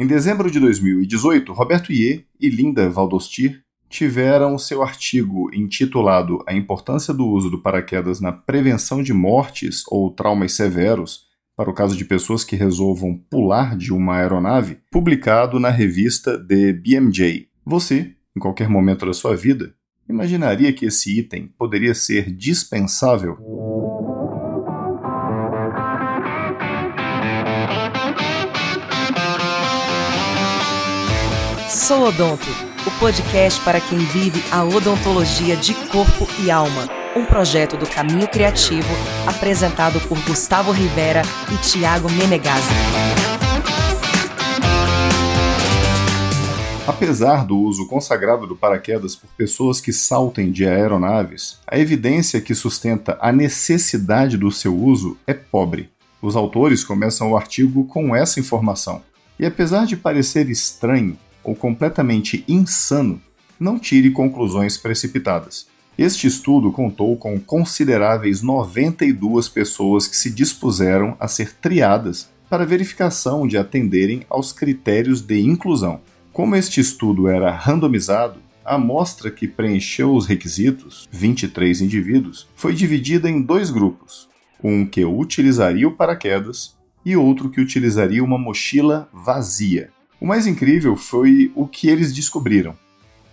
Em dezembro de 2018, Roberto Iê e Linda Valdostir tiveram seu artigo intitulado A Importância do Uso do Paraquedas na Prevenção de Mortes ou Traumas Severos para o caso de pessoas que resolvam pular de uma aeronave, publicado na revista The BMJ. Você, em qualquer momento da sua vida, imaginaria que esse item poderia ser dispensável? Sou Odonto, o podcast para quem vive a odontologia de corpo e alma. Um projeto do Caminho Criativo, apresentado por Gustavo Rivera e Tiago Menegazzi. Apesar do uso consagrado do paraquedas por pessoas que saltem de aeronaves, a evidência que sustenta a necessidade do seu uso é pobre. Os autores começam o artigo com essa informação. E apesar de parecer estranho, ou completamente insano, não tire conclusões precipitadas. Este estudo contou com consideráveis 92 pessoas que se dispuseram a ser triadas para verificação de atenderem aos critérios de inclusão. Como este estudo era randomizado, a amostra que preencheu os requisitos, 23 indivíduos, foi dividida em dois grupos: um que utilizaria o paraquedas e outro que utilizaria uma mochila vazia. O mais incrível foi o que eles descobriram.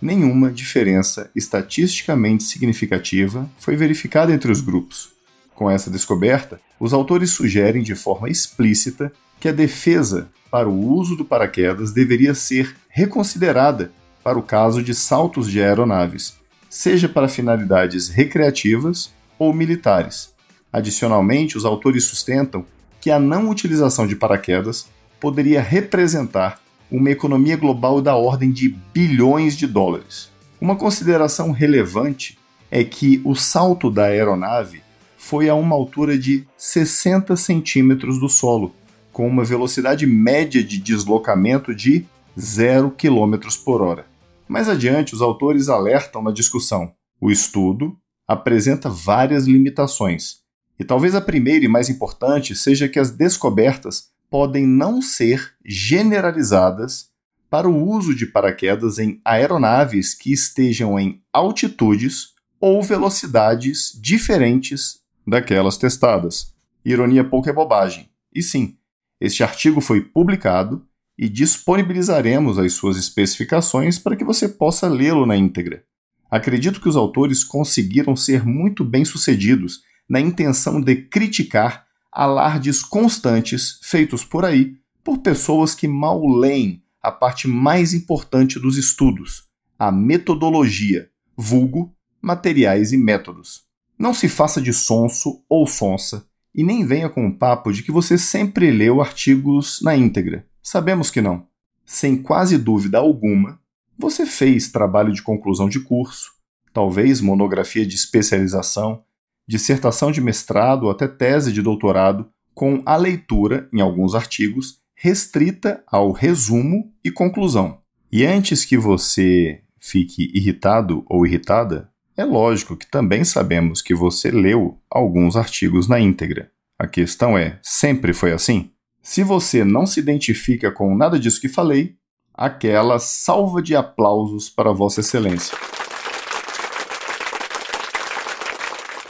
Nenhuma diferença estatisticamente significativa foi verificada entre os grupos. Com essa descoberta, os autores sugerem de forma explícita que a defesa para o uso do paraquedas deveria ser reconsiderada para o caso de saltos de aeronaves, seja para finalidades recreativas ou militares. Adicionalmente, os autores sustentam que a não utilização de paraquedas poderia representar uma economia global da ordem de bilhões de dólares. Uma consideração relevante é que o salto da aeronave foi a uma altura de 60 centímetros do solo, com uma velocidade média de deslocamento de 0 km por hora. Mais adiante, os autores alertam na discussão. O estudo apresenta várias limitações, e talvez a primeira e mais importante seja que as descobertas podem não ser generalizadas para o uso de paraquedas em aeronaves que estejam em altitudes ou velocidades diferentes daquelas testadas. Ironia pouco é bobagem. E sim, este artigo foi publicado e disponibilizaremos as suas especificações para que você possa lê-lo na íntegra. Acredito que os autores conseguiram ser muito bem-sucedidos na intenção de criticar alardes constantes feitos por aí por pessoas que mal leem a parte mais importante dos estudos, a metodologia, vulgo, materiais e métodos. Não se faça de sonso ou sonsa e nem venha com o papo de que você sempre leu artigos na íntegra. Sabemos que não. Sem quase dúvida alguma, você fez trabalho de conclusão de curso, talvez monografia de especialização, dissertação de mestrado ou até tese de doutorado, com a leitura, em alguns artigos, restrita ao resumo e conclusão. E antes que você fique irritado ou irritada, é lógico que também sabemos que você leu alguns artigos na íntegra. A questão é: sempre foi assim? Se você não se identifica com nada disso que falei, aquela salva de aplausos para Vossa Excelência.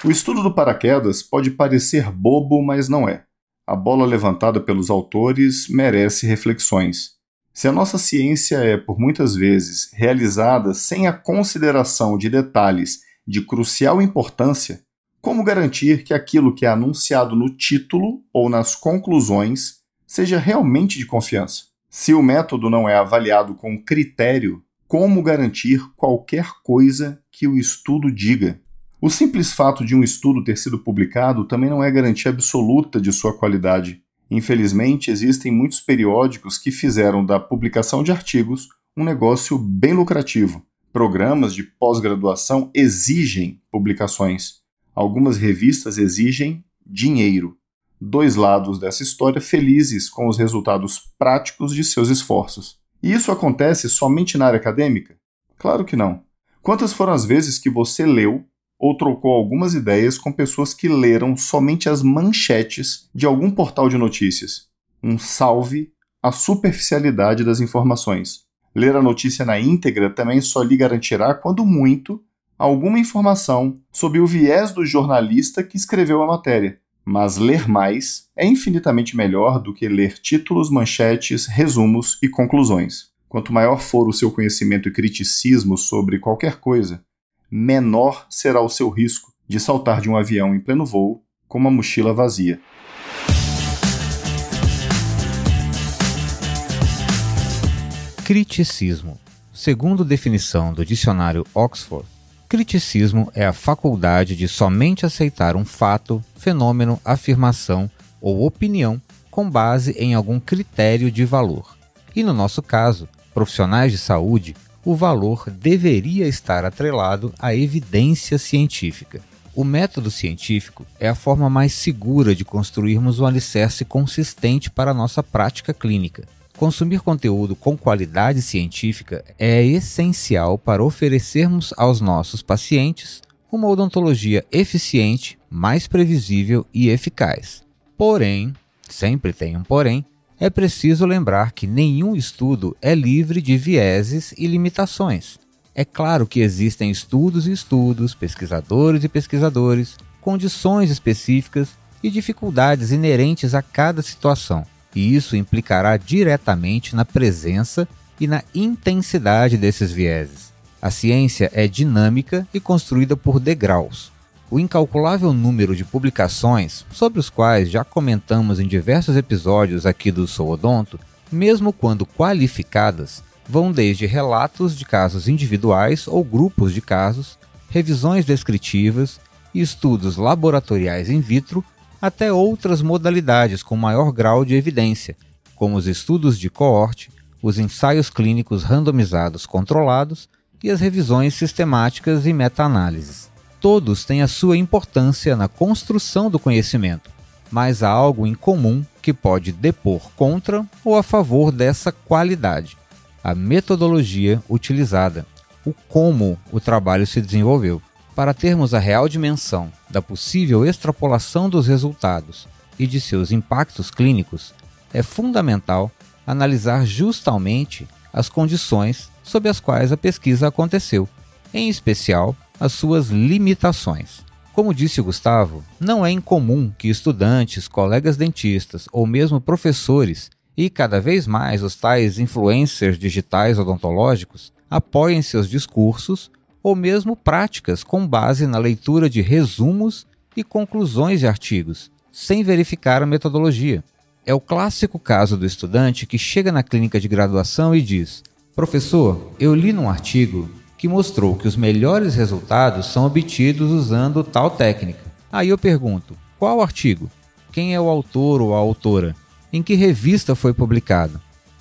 O estudo do paraquedas pode parecer bobo, mas não é. A bola levantada pelos autores merece reflexões. Se a nossa ciência é, por muitas vezes, realizada sem a consideração de detalhes de crucial importância, como garantir que aquilo que é anunciado no título ou nas conclusões seja realmente de confiança? Se o método não é avaliado com critério, como garantir qualquer coisa que o estudo diga? O simples fato de um estudo ter sido publicado também não é garantia absoluta de sua qualidade. Infelizmente, existem muitos periódicos que fizeram da publicação de artigos um negócio bem lucrativo. Programas de pós-graduação exigem publicações. Algumas revistas exigem dinheiro. Dois lados dessa história felizes com os resultados práticos de seus esforços. E isso acontece somente na área acadêmica? Claro que não. Quantas foram as vezes que você leu ou trocou algumas ideias com pessoas que leram somente as manchetes de algum portal de notícias. Um salve a superficialidade das informações. Ler a notícia na íntegra também só lhe garantirá, quando muito, alguma informação sob o viés do jornalista que escreveu a matéria. Mas ler mais é infinitamente melhor do que ler títulos, manchetes, resumos e conclusões. Quanto maior for o seu conhecimento e criticismo sobre qualquer coisa, menor será o seu risco de saltar de um avião em pleno voo com uma mochila vazia. Criticismo. Segundo definição do dicionário Oxford, criticismo é a faculdade de somente aceitar um fato, fenômeno, afirmação ou opinião com base em algum critério de valor. E no nosso caso, profissionais de saúde, o valor deveria estar atrelado à evidência científica. O método científico é a forma mais segura de construirmos um alicerce consistente para a nossa prática clínica. Consumir conteúdo com qualidade científica é essencial para oferecermos aos nossos pacientes uma odontologia eficiente, mais previsível e eficaz. Porém, sempre tem um porém, é preciso lembrar que nenhum estudo é livre de vieses e limitações. É claro que existem estudos e estudos, pesquisadores e pesquisadores, condições específicas e dificuldades inerentes a cada situação e isso implicará diretamente na presença e na intensidade desses vieses. A ciência é dinâmica e construída por degraus. O incalculável número de publicações, sobre os quais já comentamos em diversos episódios aqui do Sou Odonto, mesmo quando qualificadas, vão desde relatos de casos individuais ou grupos de casos, revisões descritivas e estudos laboratoriais in vitro até outras modalidades com maior grau de evidência, como os estudos de coorte, os ensaios clínicos randomizados controlados e as revisões sistemáticas e meta-análises. Todos têm a sua importância na construção do conhecimento, mas há algo em comum que pode depor contra ou a favor dessa qualidade: a metodologia utilizada, o como o trabalho se desenvolveu. Para termos a real dimensão da possível extrapolação dos resultados e de seus impactos clínicos, é fundamental analisar justamente as condições sob as quais a pesquisa aconteceu, em especial as suas limitações. Como disse Gustavo, não é incomum que estudantes, colegas dentistas ou mesmo professores e cada vez mais os tais influencers digitais odontológicos apoiem seus discursos ou mesmo práticas com base na leitura de resumos e conclusões de artigos, sem verificar a metodologia. É o clássico caso do estudante que chega na clínica de graduação e diz: Professor, eu li num artigo que mostrou que os melhores resultados são obtidos usando tal técnica. Aí eu pergunto: qual artigo? Quem é o autor ou a autora? Em que revista foi publicado?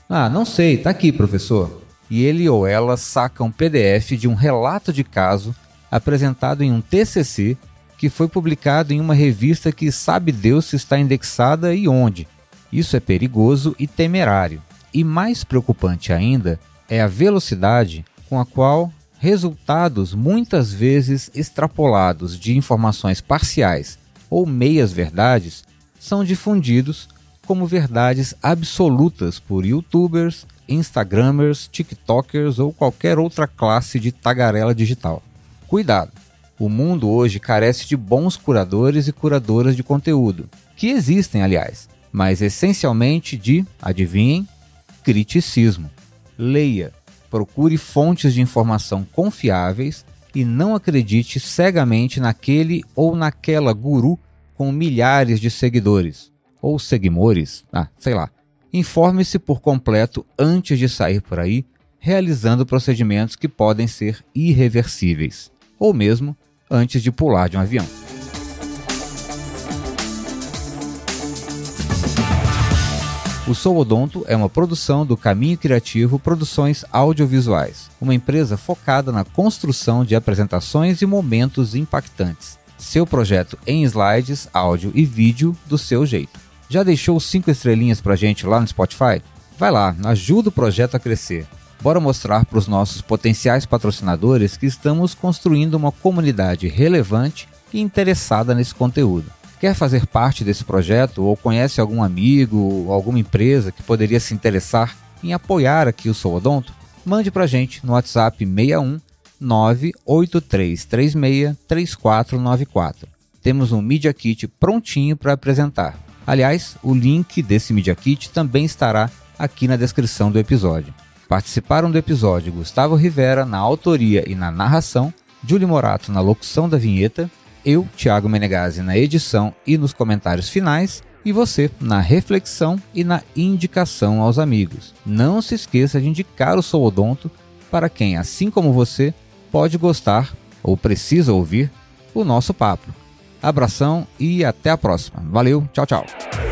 Ah, não sei, tá aqui, professor e ele ou ela saca um PDF de um relato de caso apresentado em um TCC que foi publicado em uma revista que sabe Deus se está indexada e onde. Isso é perigoso e temerário. E mais preocupante ainda é a velocidade com a qual resultados muitas vezes extrapolados de informações parciais ou meias verdades são difundidos como verdades absolutas por youtubers, instagramers, tiktokers ou qualquer outra classe de tagarela digital. Cuidado! O mundo hoje carece de bons curadores e curadoras de conteúdo, que existem, aliás, mas essencialmente de, adivinhem, criticismo. Leia, procure fontes de informação confiáveis e não acredite cegamente naquele ou naquela guru com milhares de seguidores ou seguimores, ah, sei lá. Informe-se por completo antes de sair por aí, realizando procedimentos que podem ser irreversíveis, ou mesmo antes de pular de um avião. O Sou Odonto é uma produção do Caminho Criativo Produções Audiovisuais, uma empresa focada na construção de apresentações e momentos impactantes. Seu projeto em slides, áudio e vídeo do seu jeito. Já deixou cinco estrelinhas pra gente lá no Spotify? Vai lá, ajuda o projeto a crescer. Bora mostrar para os nossos potenciais patrocinadores que estamos construindo uma comunidade relevante e interessada nesse conteúdo. Quer fazer parte desse projeto ou conhece algum amigo ou alguma empresa que poderia se interessar em apoiar aqui o Sou Odonto? Mande pra gente no WhatsApp 61 98336 3494. Temos um Media Kit prontinho para apresentar. Aliás, o link desse Media Kit também estará aqui na descrição do episódio. Participaram do episódio Gustavo Rivera na autoria e na narração, Julie Morato na locução da vinheta, eu, Thiago Menegazzi, na edição e nos comentários finais, e você na reflexão e na indicação aos amigos. Não se esqueça de indicar o Sou Odonto para quem, assim como você, pode gostar ou precisa ouvir o nosso papo. Abração e até a próxima. Valeu, tchau, tchau.